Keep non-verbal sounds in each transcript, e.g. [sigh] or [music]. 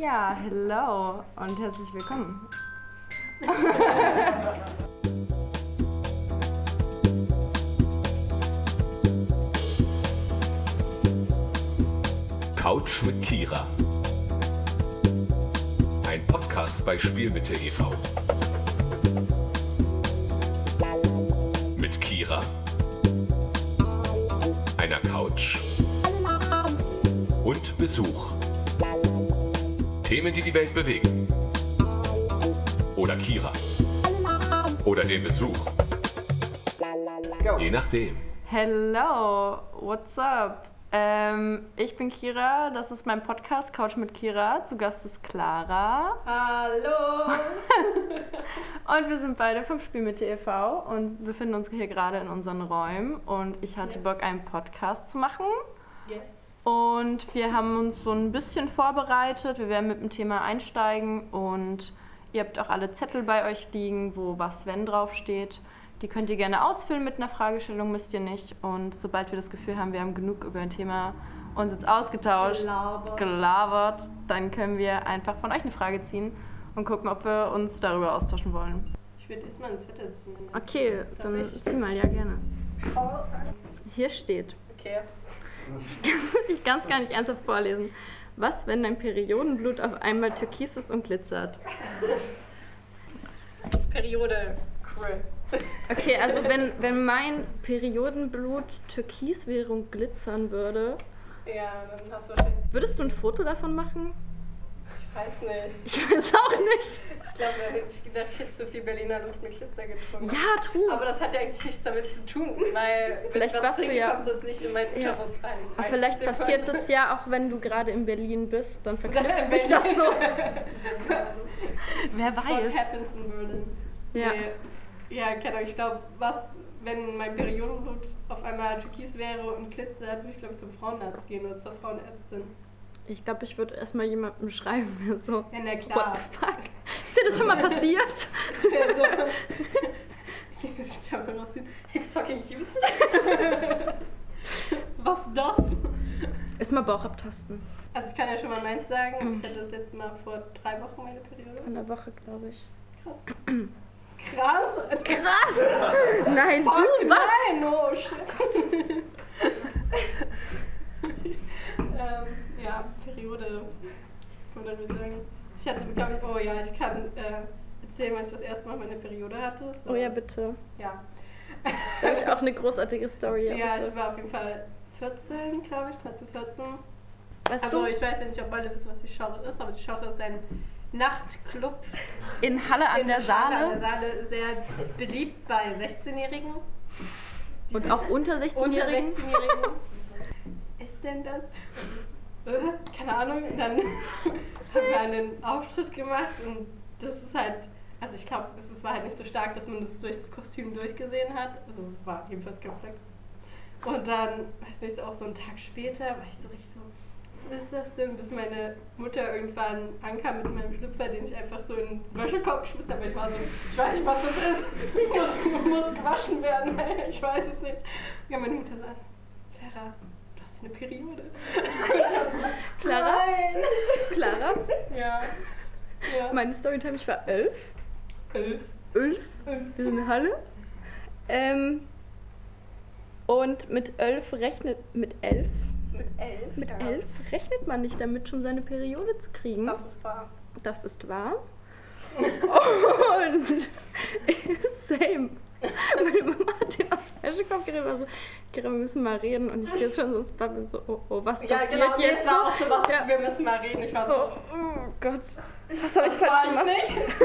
Ja, hello und herzlich willkommen. Couch mit Kira. Ein Podcast bei Spielmitte e.V. Mit Kira, einer Couch und Besuch. Themen, die die Welt bewegen. Oder Kira. Oder den Besuch. Je nachdem. Hello, what's up? Ähm, ich bin Kira, das ist mein Podcast Couch mit Kira. Zu Gast ist Clara. Hallo! [laughs] Und wir sind beide vom Spiel mit e.V. und befinden uns hier gerade in unseren Räumen. Und ich hatte Yes. Bock, einen Podcast zu machen. Yes. Und wir haben uns so ein bisschen vorbereitet. Wir werden mit dem Thema einsteigen und ihr habt auch alle Zettel bei euch liegen, wo was wenn draufsteht. Die könnt ihr gerne ausfüllen mit einer Fragestellung, müsst ihr nicht. Und sobald wir das Gefühl haben, wir haben genug über ein Thema uns jetzt ausgetauscht, Gelabert. gelabert, dann können wir einfach von euch eine Frage ziehen und gucken, ob wir uns darüber austauschen wollen. Ich würde erstmal einen Zettel ziehen. Okay, Darf dann ich? zieh mal, ja gerne. Hier steht, Okay. [laughs] ich kann es gar nicht ernsthaft vorlesen. Was, wenn dein Periodenblut auf einmal türkis ist und glitzert? Periode. Cool. Okay, also wenn, wenn mein Periodenblut türkis wäre und glitzern würde, Ja, dann hast du wahrscheinlich. würdest du ein Foto davon machen? Ich weiß nicht. Ich weiß auch nicht. Ich glaube, da hätte ich gedacht, ich hätte zu viel Berliner Luft mit Glitzer getrunken. Ja, true. Aber das hat ja eigentlich nichts damit zu tun, weil Vielleicht ich was trinke, ja- kommt das nicht in meinen Ja. Uterus rein. Aber Weißt vielleicht passiert es ja auch, wenn du gerade in Berlin bist, dann verknüpft sich das so. Wer What weiß. happens in Berlin? Ja. Nee. Ja, keine Ahnung. Ich glaube, was, wenn mein Periodenblut auf einmal türkis wäre und glitzert, würde ich glaube zum Frauenarzt gehen oder zur Frauenärztin. Ich glaube, ich würde erstmal jemandem schreiben, so. Ja, na klar. What the fuck? Ist dir das schon mal passiert? [laughs] Das wäre so. [laughs] It's fucking useless. [laughs] Was das? Erstmal Bauch abtasten. Also ich kann ja schon mal meins sagen. Mhm. Ich hatte das letzte Mal vor drei Wochen meine Periode. In der Woche, glaube ich. Krass. [clears throat] Krass. Krass! Nein, Fuck, du, was? nein, oh shit. ähm, ja, Periode. Kann man darüber sagen? Ich hatte, glaube ich, oh ja, ich kann äh, erzählen, wann ich das erste Mal meine Periode hatte. So. Oh ja, bitte. Ja. Da habe ich auch eine großartige Story. Ja, Ja, bitte. ich war auf jeden Fall 14, glaube ich, 13, 14. weißt Also du, ich weiß ja nicht, ob alle wissen, was die Schorre ist, aber die Schorre ist ein Nachtclub in Halle an in der Halle an Saale der Saale sehr beliebt bei 16-Jährigen. und auch unter Unter 16-Jährigen. 16-Jährigen. ist denn das? Äh, [laughs] keine Ahnung. Dann [laughs] haben wir einen Auftritt gemacht und das ist halt, also ich glaube, es war halt nicht so stark, dass man das durch das Kostüm durchgesehen hat. Also war jedenfalls kein Fleck. Und dann, weiß nicht, auch so einen Tag später, war ich so richtig so, was ist das denn? Bis meine Mutter irgendwann ankam mit meinem Schlüpfer, den ich einfach so in den Wäschekorb geschmissen habe. Ich war so, ich weiß nicht, was das ist. muss, muss gewaschen werden. [laughs] Ich weiß es nicht. Ja, meine Mutter sagt, Clara, eine Periode. [laughs] Clara? Nein. Clara, Ja. Ja. meine Storytime, ich war elf. Elf. Elf? Wir sind in Halle. Ähm, und mit elf rechnet, mit elf? Mit elf? Mit ja. elf rechnet man nicht damit, schon seine Periode zu kriegen. Das ist wahr. Das ist wahr. [laughs] Und [laughs] same. Meine Mama hat den aus dem Wäschekorb geredet, war so, Kira, wir müssen mal reden. Und ich gehe schon so ins Bad und so, oh, oh, was Ja, passiert genau. Jetzt? es war auch so was, Ja. wir müssen mal reden. Ich war So, oh Gott, was [laughs] habe ich falsch war ich gemacht? nicht. [laughs]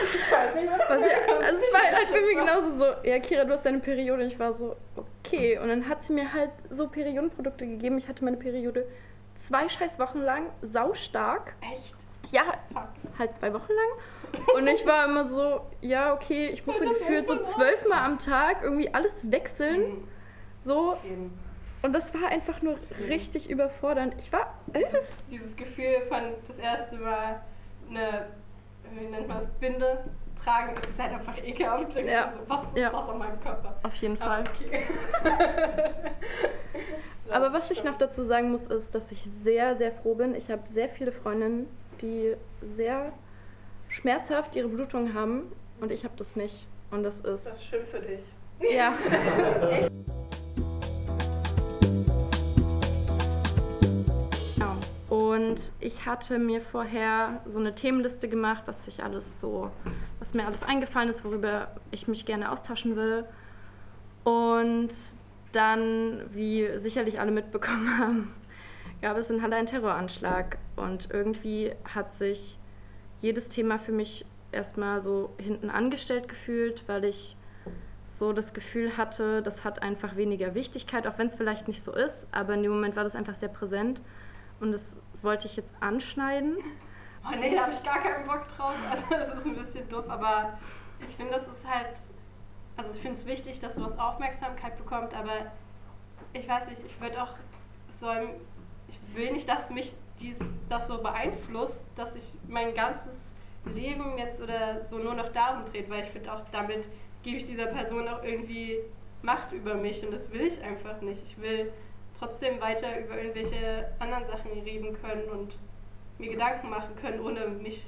Ich weiß nicht, was Was ja, also es war halt bei mir genauso so, ja Kira, du hast deine Periode. Und ich war so, okay. Und dann hat sie mir halt so Periodenprodukte gegeben. Ich hatte meine Periode zwei scheiß Wochen lang, saustark. Echt? Ja, halt zwei Wochen lang. Und ich war immer so, ja, okay, ich musste gefühlt so zwölfmal am Tag irgendwie alles wechseln. Mhm. So. Und das war einfach nur richtig überfordernd. Ich war elf. Dieses Gefühl von das erste Mal eine, wie nennt man das, Binde tragen, ist es halt einfach ekelhaft. Ja. so, was ist Ja. das an meinem Körper? Auf jeden Aber Fall. okay. [laughs] [laughs] So, Aber was ich noch dazu sagen muss, ist, dass ich sehr, sehr froh bin. Ich habe sehr viele Freundinnen, die sehr schmerzhaft ihre Blutung haben und ich habe das nicht. Und das ist. Das ist schön für dich. Ja. [laughs] Genau. Und ich hatte mir vorher so eine Themenliste gemacht, was ich alles so, was mir alles eingefallen ist, worüber ich mich gerne austauschen will. Und dann, wie sicherlich alle mitbekommen haben, gab es in Halle einen Terroranschlag. Und irgendwie hat sich jedes Thema für mich erstmal so hinten angestellt gefühlt, weil ich so das Gefühl hatte, das hat einfach weniger Wichtigkeit, auch wenn es vielleicht nicht so ist, aber in dem Moment war das einfach sehr präsent und das wollte ich jetzt anschneiden. Oh nee, da habe ich gar keinen Bock drauf. [laughs] Also das ist ein bisschen doof, aber ich finde, das ist halt, also ich finde es wichtig, dass sowas Aufmerksamkeit bekommt, aber ich weiß nicht, ich würde auch so, ein- ich will nicht, dass mich dies, das so beeinflusst, dass sich mein ganzes Leben jetzt oder so nur noch darum dreht, weil ich finde auch damit gebe ich dieser Person auch irgendwie Macht über mich und das will ich einfach nicht. Ich will trotzdem weiter über irgendwelche anderen Sachen reden können und mir Gedanken machen können, ohne mich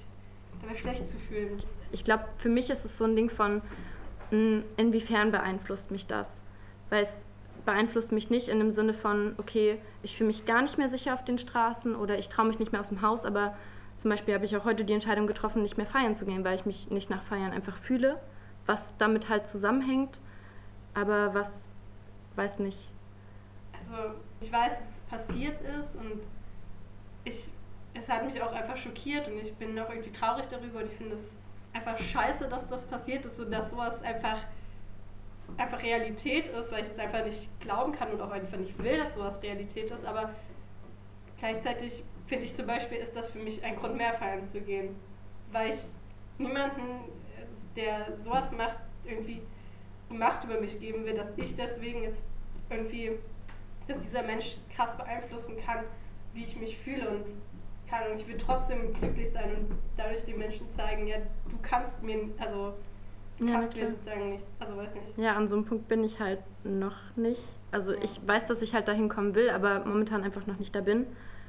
dabei schlecht zu fühlen. Ich glaube, für mich ist es so ein Ding von, mh, inwiefern beeinflusst mich das? Weil es beeinflusst mich nicht in dem Sinne von, okay, ich fühle mich gar nicht mehr sicher auf den Straßen oder ich traue mich nicht mehr aus dem Haus, aber zum Beispiel habe ich auch heute die Entscheidung getroffen, nicht mehr feiern zu gehen, weil ich mich nicht nach Feiern einfach fühle, was damit halt zusammenhängt, aber was, weiß nicht. Also ich weiß, dass es passiert ist und ich, es hat mich auch einfach schockiert und ich bin auch irgendwie traurig darüber und ich finde es einfach scheiße, dass das passiert ist und dass sowas einfach, einfach Realität ist, weil ich es einfach nicht glauben kann und auch einfach nicht will, dass sowas Realität ist, aber gleichzeitig finde ich zum Beispiel, ist das für mich ein Grund mehr feiern zu gehen, weil ich niemanden, der sowas macht, irgendwie Macht über mich geben will, dass ich deswegen jetzt irgendwie, dass dieser Mensch krass beeinflussen kann, wie ich mich fühle und kann. Und ich will trotzdem glücklich sein und dadurch den Menschen zeigen, ja, du kannst mir, also Ja, kannst mir sozusagen nicht, also weiß nicht. Ja, an so einem Punkt bin ich halt noch nicht. Also ich weiß, dass ich halt dahin kommen will, aber momentan einfach noch nicht da bin.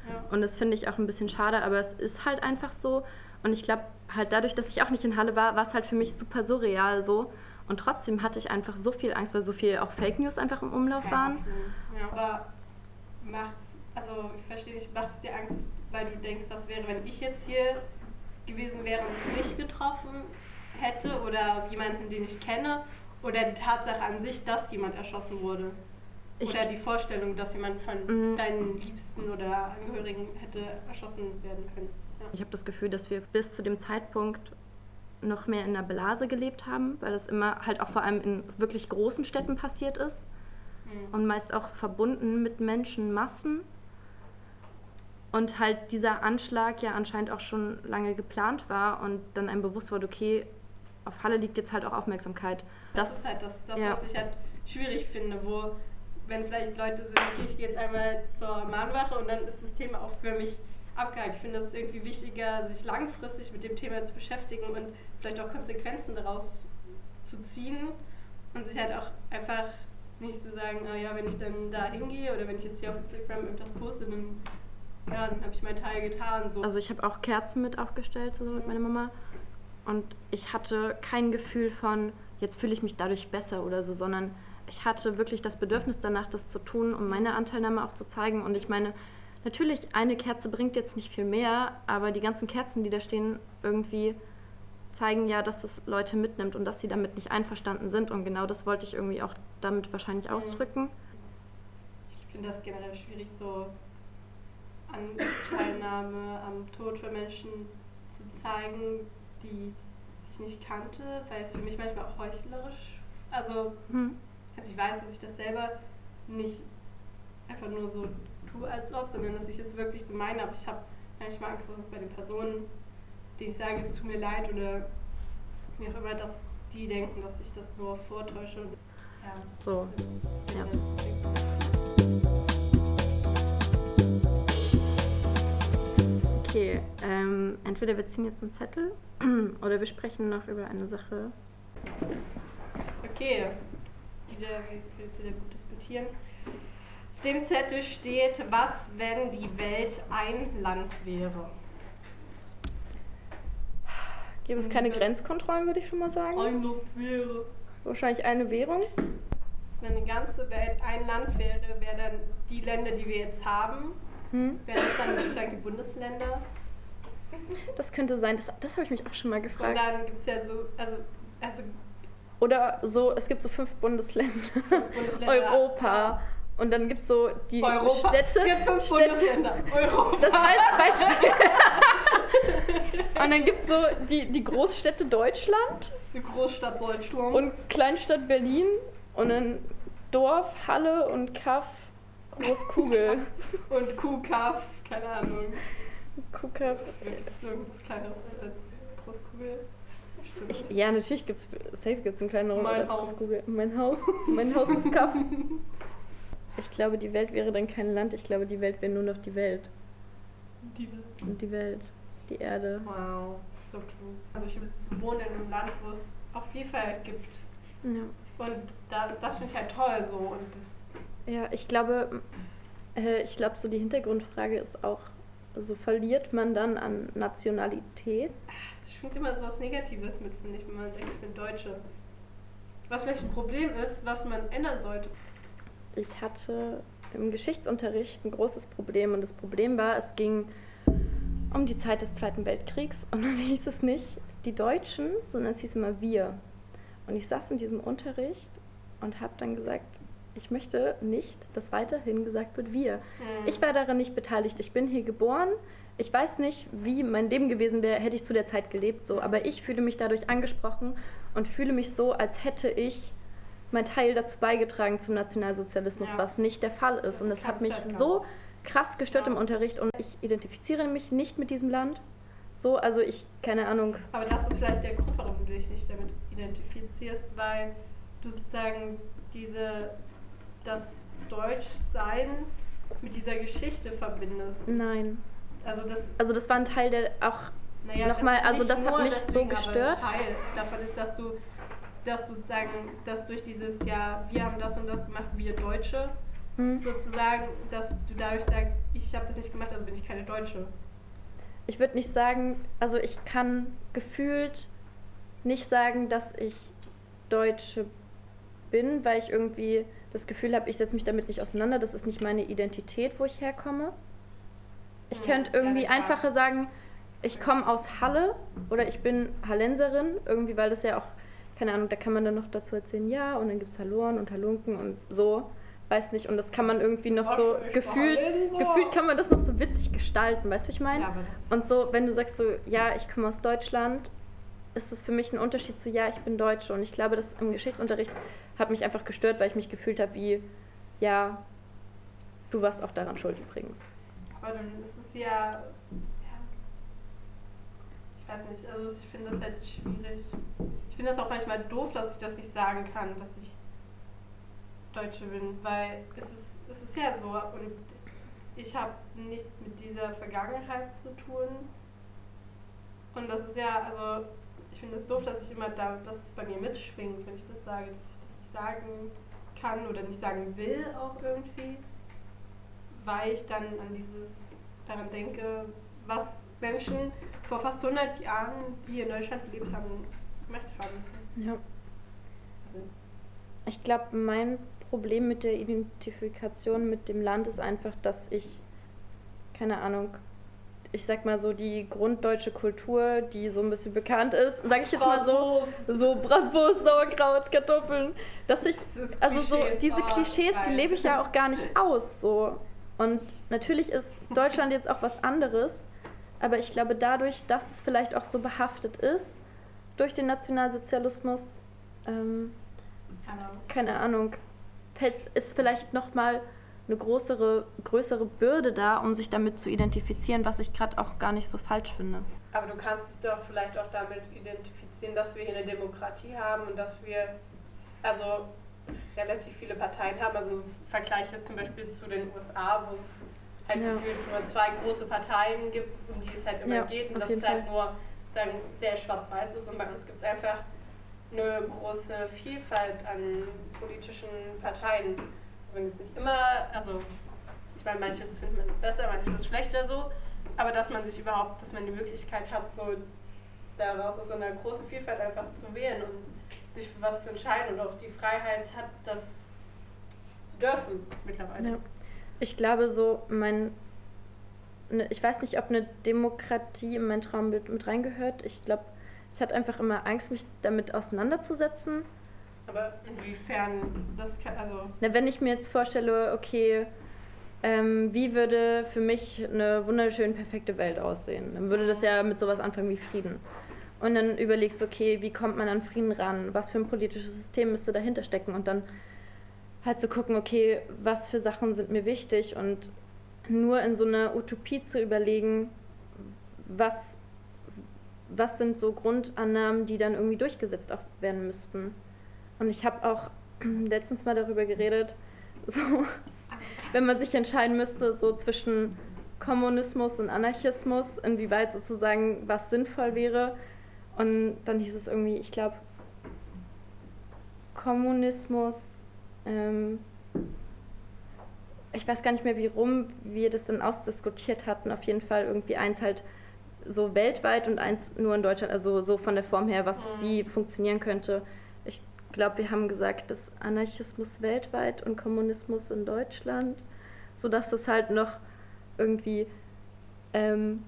Ja. Und das finde ich auch ein bisschen schade, aber es ist halt einfach so. Und ich glaube, halt dadurch, dass ich auch nicht in Halle war, war es halt für mich super surreal so. Und trotzdem hatte ich einfach so viel Angst, weil so viel auch Fake News einfach im Umlauf waren. Ja, aber macht's, also ich verstehe nicht, macht es dir Angst, weil du denkst, was wäre, wenn ich jetzt hier gewesen wäre und es mich getroffen hätte oder jemanden, den ich kenne, oder die Tatsache an sich, dass jemand erschossen wurde? Oder die Vorstellung, dass jemand von Mhm. deinen Liebsten oder Angehörigen hätte erschossen werden können. Ja. Ich habe das Gefühl, dass wir bis zu dem Zeitpunkt noch mehr in einer Blase gelebt haben, weil es immer halt auch vor allem in wirklich großen Städten passiert ist. Mhm. und meist auch verbunden mit Menschenmassen. Und halt dieser Anschlag ja anscheinend auch schon lange geplant war und dann einem bewusst wurde, okay, auf Halle liegt jetzt halt auch Aufmerksamkeit. Das, ist halt das, das ja. was ich halt schwierig finde, wo, wenn vielleicht Leute sind, okay, ich gehe jetzt einmal zur Mahnwache und dann ist das Thema auch für mich abgehakt. Ich finde es irgendwie wichtiger, sich langfristig mit dem Thema zu beschäftigen und vielleicht auch Konsequenzen daraus zu ziehen und sich halt auch einfach nicht zu sagen, oh ja, wenn ich dann da hingehe oder wenn ich jetzt hier auf Instagram irgendwas poste, dann, ja, dann habe ich meinen Teil getan. So. Also ich habe auch Kerzen mit aufgestellt, zusammen mit meiner Mama. Und ich hatte kein Gefühl von, jetzt fühle ich mich dadurch besser oder so, sondern ich hatte wirklich das Bedürfnis danach, das zu tun, um meine Anteilnahme auch zu zeigen. Und ich meine, natürlich, eine Kerze bringt jetzt nicht viel mehr, aber die ganzen Kerzen, die da stehen, irgendwie zeigen ja, dass es Leute mitnimmt und dass sie damit nicht einverstanden sind. Und genau das wollte ich irgendwie auch damit wahrscheinlich ausdrücken. Ich finde das generell schwierig, so Anteilnahme am Tod von Menschen zu zeigen, die ich nicht kannte, weil es für mich manchmal auch heuchlerisch, also, Hm. also ich weiß, dass ich das selber nicht einfach nur so tue als ob, sondern dass ich es wirklich so meine, aber ich habe manchmal Angst, dass es bei den Personen, denen ich sage, es tut mir leid oder wie auch immer, dass die denken, dass ich das nur vortäusche. Ja, So, ja. Okay, ähm, entweder wir ziehen jetzt einen Zettel [clears throat] oder wir sprechen noch über eine Sache. Okay, wieder, wieder gut diskutieren. Auf dem Zettel steht, was, wenn die Welt ein Land wäre? Gibt es keine Grenzkontrollen, würde ich schon mal sagen. Ein Land wäre. Wahrscheinlich eine Währung. Wenn die ganze Welt ein Land wäre, wären dann die Länder, die wir jetzt haben, Hm? wären das dann sozusagen die Bundesländer. Das könnte sein, das, das habe ich mich auch schon mal Und gefragt. dann gibt es ja so, also, also Oder so, es gibt so fünf Bundesländer. Bundesländer. Europa. Und dann gibt es so die Europa. Städte. Es gibt fünf Städte Bundesländer. Europa. das war als Beispiel. [laughs] Und dann gibt es so die, die Großstädte Deutschland Die Großstadt Deutschland. und Kleinstadt Berlin und dann Dorf, Halle und Kaff, Großkugel. [laughs] Und Kuhkaff, keine Ahnung. Kuhkaff. Gibt es irgendwas kleineres als Großkugel? Ich, ja, natürlich gibt's safe gibt's einen kleineren Mein als Haus. Großkugel. Mein Haus. Mein Haus ist Kaff. [laughs] Ich glaube, die Welt wäre dann kein Land. Ich glaube, die Welt wäre nur noch die Welt. Die Und die Welt. Die Erde. Wow, so klug. Also ich wohne in einem Land, wo es auch Vielfalt gibt. Ja. Und da, das finde ich halt toll so. Und das, Ja, ich glaube, äh, ich glaube, so die Hintergrundfrage ist auch, so verliert man dann an Nationalität? das schwingt immer so was Negatives mit, finde ich, wenn man sagt, ich bin Deutsche. Was vielleicht ein Problem ist, was man ändern sollte. Ich hatte im Geschichtsunterricht ein großes Problem und das Problem war, es ging um die Zeit des Zweiten Weltkriegs [laughs] und dann hieß es nicht die Deutschen, sondern es hieß immer wir. Und ich saß in diesem Unterricht und habe dann gesagt, ich möchte nicht, dass weiterhin gesagt wird wir. Ich war daran nicht beteiligt. Ich bin hier geboren. Ich weiß nicht, wie mein Leben gewesen wäre, hätte ich zu der Zeit gelebt, so. Aber ich fühle mich dadurch angesprochen und fühle mich so, als hätte ich mein Teil dazu beigetragen zum Nationalsozialismus, Ja. was nicht der Fall ist. Das und das hat mich so krass gestört Ja. im Unterricht und ich identifiziere mich nicht mit diesem Land. So, also ich, keine Ahnung. Aber das ist vielleicht der Grund, warum du dich nicht damit identifizierst, weil du sozusagen diese, das Deutschsein mit dieser Geschichte verbindest. Nein. Also das, Also das war ein Teil, der auch naja, Nochmal, also das hat mich so deswegen, gestört. Aber ein Teil davon ist, dass du, dass du sozusagen, dass durch dieses, ja, wir haben das und das gemacht, wir Deutsche, hm, sozusagen, dass du dadurch sagst, ich habe das nicht gemacht, also bin ich keine Deutsche. ich würde nicht sagen, also ich kann gefühlt nicht sagen, dass ich Deutsche bin, weil ich irgendwie das Gefühl habe, ich setze mich damit nicht auseinander. Das ist nicht meine Identität, wo ich herkomme. Ich könnte irgendwie einfacher sagen, ich komme aus Halle oder ich bin Hallenserin, irgendwie, weil das ja auch, keine Ahnung, da kann man dann noch dazu erzählen, ja, und dann gibt es Halloren und Halunken und so, weiß nicht, und das kann man irgendwie noch so gefühlt, gefühlt kann man das noch so witzig gestalten, weißt du, was ich meine? Ja, Und so, wenn du sagst so, ja, ich komme aus Deutschland, ist das für mich ein Unterschied zu, ja, ich bin Deutsche. Und ich glaube, das im Geschichtsunterricht hat mich einfach gestört, weil ich mich gefühlt habe wie, ja, du warst auch daran schuld übrigens. Aber dann ist es ja, ja. Ich weiß nicht, also ich finde das halt schwierig. Ich finde das auch manchmal doof, dass ich das nicht sagen kann, dass ich Deutsche bin, weil es ist, es ist ja so und ich habe nichts mit dieser Vergangenheit zu tun. Und das ist ja, also finde es doof, dass ich immer da, dass es bei mir mitschwingt, wenn ich das sage, dass ich das nicht sagen kann oder nicht sagen will auch irgendwie weil ich dann an dieses, daran denke, was Menschen vor fast 100 Jahren, die in Deutschland gelebt haben, gemacht haben. Ja. Ich glaube, mein Problem mit der Identifikation mit dem Land ist einfach, dass ich, keine Ahnung, ich sag mal so, die grunddeutsche Kultur, die so ein bisschen bekannt ist, sag ich jetzt mal so, so Bratwurst, Sauerkraut, Kartoffeln, dass ich, also so diese oh, Klischees, die lebe ich ja auch gar nicht aus, so. Und natürlich ist Deutschland jetzt auch was anderes, aber ich glaube dadurch, dass es vielleicht auch so behaftet ist, durch den Nationalsozialismus, ähm, keine Ahnung, fällt's- ist vielleicht nochmal eine größere, größere Bürde da, um sich damit zu identifizieren, was ich gerade auch gar nicht so falsch finde. Aber du kannst dich doch vielleicht auch damit identifizieren, dass wir hier eine Demokratie haben und dass wir also relativ viele Parteien haben. Also im Vergleich jetzt zum Beispiel zu den USA, wo es halt Ja. gefühlt nur zwei große Parteien gibt, um die es halt immer Ja, geht und jeden es halt Fall. nur sagen, sehr schwarz-weiß ist und bei uns gibt es einfach eine große Vielfalt an politischen Parteien. Zumindest nicht immer, also ich meine, manches findet man besser, manches schlechter so, aber dass man sich überhaupt, dass man die Möglichkeit hat, so daraus aus so einer großen Vielfalt einfach zu wählen und sich für was zu entscheiden und auch die Freiheit hat, das zu dürfen mittlerweile. Ja. Ich glaube so, mein. Ne, ich weiß nicht, ob eine Demokratie in mein Traumbild mit reingehört. Ich glaube, ich hatte einfach immer Angst, mich damit auseinanderzusetzen. Aber inwiefern das kann, also Na, wenn ich mir jetzt vorstelle, okay, ähm, wie würde für mich eine wunderschön perfekte Welt aussehen? Dann würde das ja mit sowas anfangen wie Frieden. Und dann überlegst du, okay, wie kommt man an Frieden ran? Was für ein politisches System müsste dahinter stecken? Und dann halt zu gucken, okay, was für Sachen sind mir wichtig? Und nur in so einer Utopie zu überlegen, was, was sind so Grundannahmen, die dann irgendwie durchgesetzt auch werden müssten. Und ich habe auch [clears throat] letztens mal darüber geredet, [laughs] so, wenn man sich entscheiden müsste, so zwischen Kommunismus und Anarchismus, inwieweit sozusagen was sinnvoll wäre. Und dann hieß es irgendwie, ich glaube, Kommunismus, ähm, ich weiß gar nicht mehr, wie rum wir das dann ausdiskutiert hatten. Auf jeden Fall irgendwie eins halt so weltweit und eins nur in Deutschland, also so von der Form her, was Mhm. wie funktionieren könnte. Ich glaube, wir haben gesagt, dass Anarchismus weltweit und Kommunismus in Deutschland, sodass das halt noch irgendwie ähm,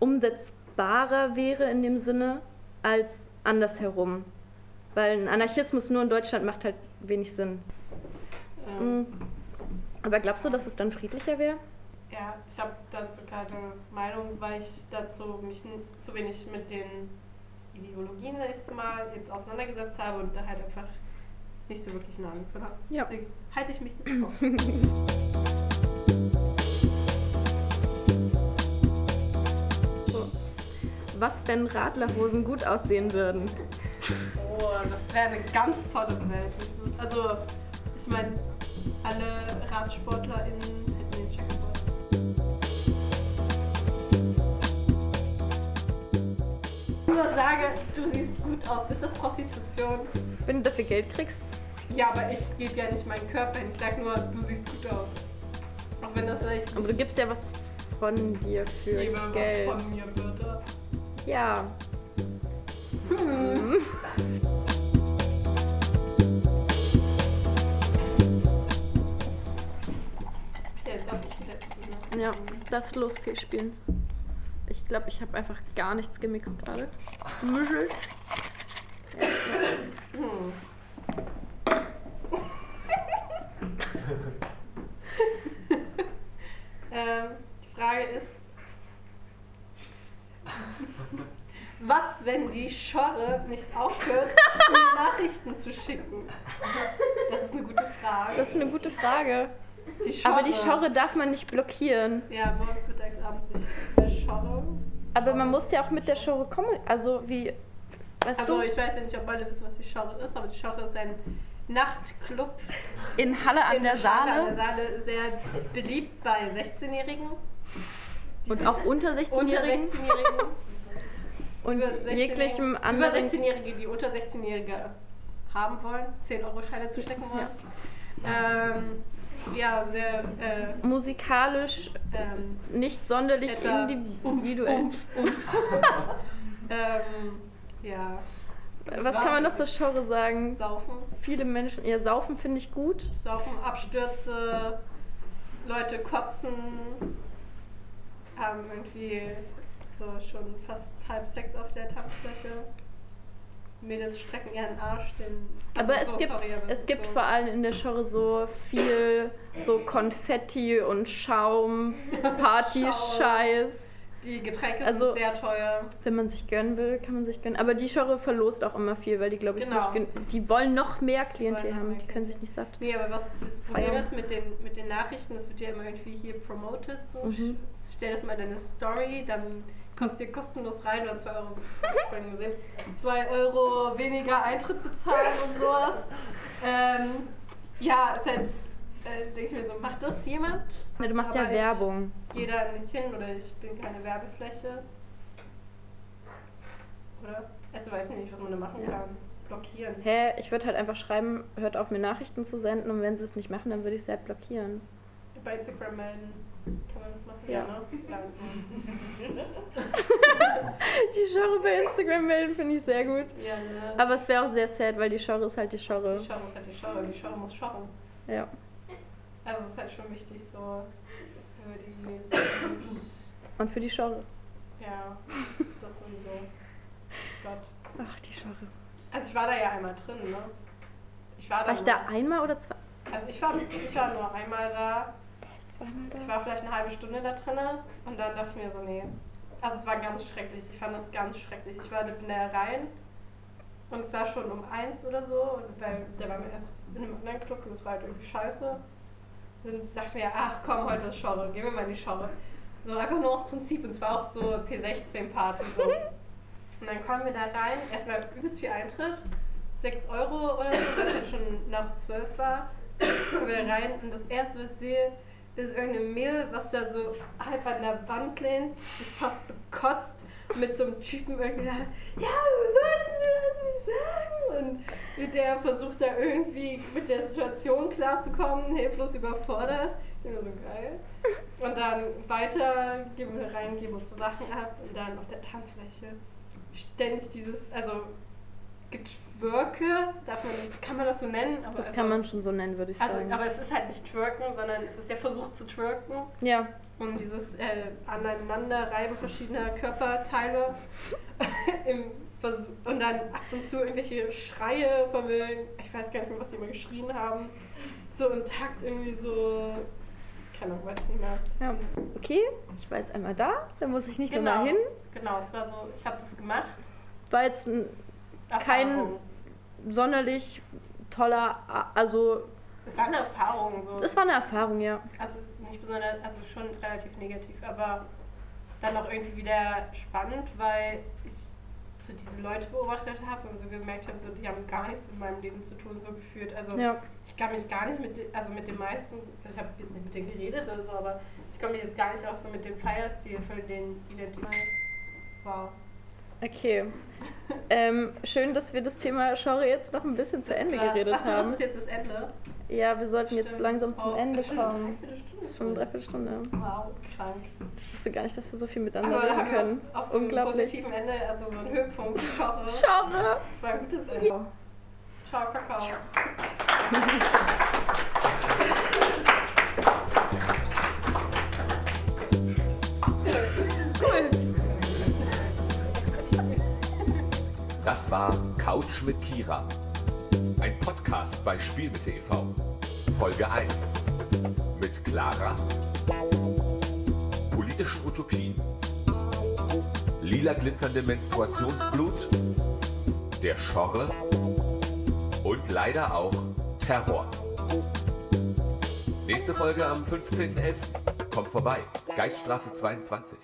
umsetzbarer wäre in dem Sinne als andersherum. Weil ein Anarchismus nur in Deutschland macht halt wenig Sinn. ähm, Mhm. Aber glaubst du, dass es dann friedlicher wäre? ja, ich habe dazu keine Meinung, weil ich dazu mich zu wenig mit den Ideologien sag ich mal jetzt auseinandergesetzt habe und da halt einfach nicht so wirklich eine Ahnung von habe. Ja. Deswegen halte ich mich jetzt [laughs] raus. So. Was, wenn Radlerhosen gut aussehen würden? Oh, das wäre eine ganz tolle Welt. Also, ich meine, alle RadsportlerInnen nur sage, du siehst gut aus. Ist das Prostitution? Wenn du dafür Geld kriegst? Ja, aber ich gebe ja nicht meinen Körper hin. Ich sag nur, du siehst gut aus. Auch wenn das vielleicht Aber du gibst ja was von dir für gebe, was Geld. von mir würde. Ja. Hm. Ja, jetzt darf ich die letzte, ne? Ja, darfst los viel spielen. Ich glaube, ich habe einfach gar nichts gemixt gerade. Mischel. Hm. [laughs] ähm, die Frage ist, was, wenn die Schorre nicht aufhört, mir Nachrichten zu schicken? Das ist eine gute Frage. Das ist eine gute Frage. Die Aber die Schorre darf man nicht blockieren. Ja, morgens, mittags, abends nicht. Eine Schorre. Aber man muss ja auch mit der Schorre kommen. Also wie. Weißt Also du? ich weiß ja nicht, ob alle wissen, was die Schorre ist, aber die Schorre ist ein Nachtclub In Halle an in der Halle Saale. An der Saale sehr beliebt bei 16-Jährigen. die Und auch unter 16-Jährigen. unter 16-Jährigen. [laughs] Und über 16-Jährigen- jeglichem Über anderen. 16-Jährige, die unter 16-Jährige haben wollen, 10-Euro-Scheine zustecken wollen. Ähm, ja, sehr äh, musikalisch ähm, nicht sonderlich individuell. Umf, umf, umf. [laughs] ähm, ja. Das Was kann man noch zur Genre sagen? Saufen. Viele Menschen. Ja, saufen finde ich gut. Saufen, Abstürze, Leute kotzen, haben irgendwie so schon fast halb Sex auf der Tanzfläche. Mädels strecken ihren Arsch, den. also Aber es so, gibt, sorry, aber es gibt so. vor allem in der Genre so viel so Konfetti und Schaum, [laughs] Party-Scheiß. Die Getränke Also- sind sehr teuer. Wenn man sich gönnen will, kann man sich gönnen. Aber die Genre verlost auch immer viel, weil die, glaube ich, Genau. nicht Die wollen noch mehr Klientel haben. mehr Die können sich nicht satt. Nee, aber was das Problem Feiern. ist mit den, mit den Nachrichten, das wird ja immer irgendwie hier promoted. So. Mhm. Stell das mal in deine Story, dann kommst du hier kostenlos rein oder 2 Euro, hab ich vorhin gesehen, 2 Euro weniger Eintritt bezahlen und sowas. Ähm, ja, ist halt äh, denke ich mir so, macht das jemand? Ja, du machst Aber ja ich Werbung. gehe da nicht hin oder ich bin keine Werbefläche. Oder? Also weiß ich nicht, was man da machen kann. Blockieren. Hä, ich würde halt einfach schreiben, hört auf mir Nachrichten zu senden und wenn sie es nicht machen, dann würde ich sie halt blockieren. Bei Instagram melden. Kann man das machen? Ja. ne? Ja. Die Genre bei Instagram melden finde ich sehr gut. ja, ne? Aber es wäre auch sehr sad, weil die Genre ist halt die Genre. die Show muss halt die Show, die Show muss shoppen. Ja. Also es ist halt schon wichtig, so für die. Und für die Genre. Ja, das sowieso. Gott. Ach, die Genre. Also ich war da ja einmal drin, ne? Ich war da. War ich da einmal oder zwei? Also ich war, ich war nur einmal da. Zweimal Ich da? war vielleicht eine halbe Stunde da drinne und dann dachte ich mir so, nee. Also es war ganz schrecklich. Ich fand das ganz schrecklich. Ich war bin da rein und es war schon um eins oder so, und weil der war mir erst in einem anderen Club und es war halt irgendwie scheiße. Dann dachten wir, ach komm, heute ist Schorre, gehen wir mal in die Schorre. So einfach nur aus Prinzip und es war auch so P16-Party so. [laughs] Und dann kommen wir da rein, erstmal übelst viel Eintritt, 6 Euro oder so, weil es halt schon nach 12 war. Kommen wir da rein und das erste, was ich sehe, ist irgendein Mädel, was da so halb an der Wand lehnt, sich fast bekotzt, mit so einem Typen irgendwie da, ja, was will das sagen? Und der versucht da irgendwie mit der Situation klarzukommen, hilflos überfordert. Bin so geil. Und dann weiter gehen wir rein, geben unsere Sachen ab und dann auf der Tanzfläche ständig dieses, also Getwerke, darf man das, kann man das so nennen? Aber Das also, kann man schon so nennen, würde ich Also, sagen. aber es ist halt nicht twerken, sondern es ist der Versuch zu twerken ja. und dieses äh, Aneinanderreiben verschiedener Körperteile [laughs] im Versuch, und dann ab und zu irgendwelche Schreie von ich weiß gar nicht mehr, was die immer geschrien haben, so im Takt irgendwie so, keine Ahnung, weiß ich nicht mehr. ja. Okay, ich war jetzt einmal da, dann muss ich nicht Genau, nochmal hin. genau, es war so, ich habe das gemacht. War jetzt ein Kein-. Sonderlich toller, also Es war eine Erfahrung, so. es war eine Erfahrung, ja. Also nicht besonders, also schon relativ negativ, aber dann auch irgendwie wieder spannend, weil ich so diese Leute beobachtet habe und so gemerkt habe, so, die haben gar nichts mit meinem Leben zu tun, so gefühlt. Also Ja. ich kann mich gar nicht mit, den, also mit den meisten, ich habe jetzt nicht mit denen geredet oder so, aber ich komme mich jetzt gar nicht auch so mit dem Feierstil von denen identifizieren. Wow. Okay. ähm, schön, dass wir das Thema Genre jetzt noch ein bisschen zu Ende geredet Ach so, haben. das ist jetzt das Ende. Ja, wir sollten jetzt Stimmt. langsam zum Oh, Ende ist schon eine kommen. Das ist schon eine Dreiviertelstunde. Wow, krank. Ich wusste gar nicht, dass wir so viel miteinander Aber reden können. auch, auch so Unglaublich. positiven Ende, also so einen Höhepunkt. Genre. Genre! Das war ein gutes Ende. Ciao, Kakao. [laughs] Das war Couch mit Kira. Ein Podcast bei Spielmitte e.V. Folge 1. Mit Clara. Politischen Utopien. Lila glitzernde Menstruationsblut. Der Schorre. Und leider auch Terror. Nächste Folge am 15.11. Kommt vorbei. Geiststraße 22.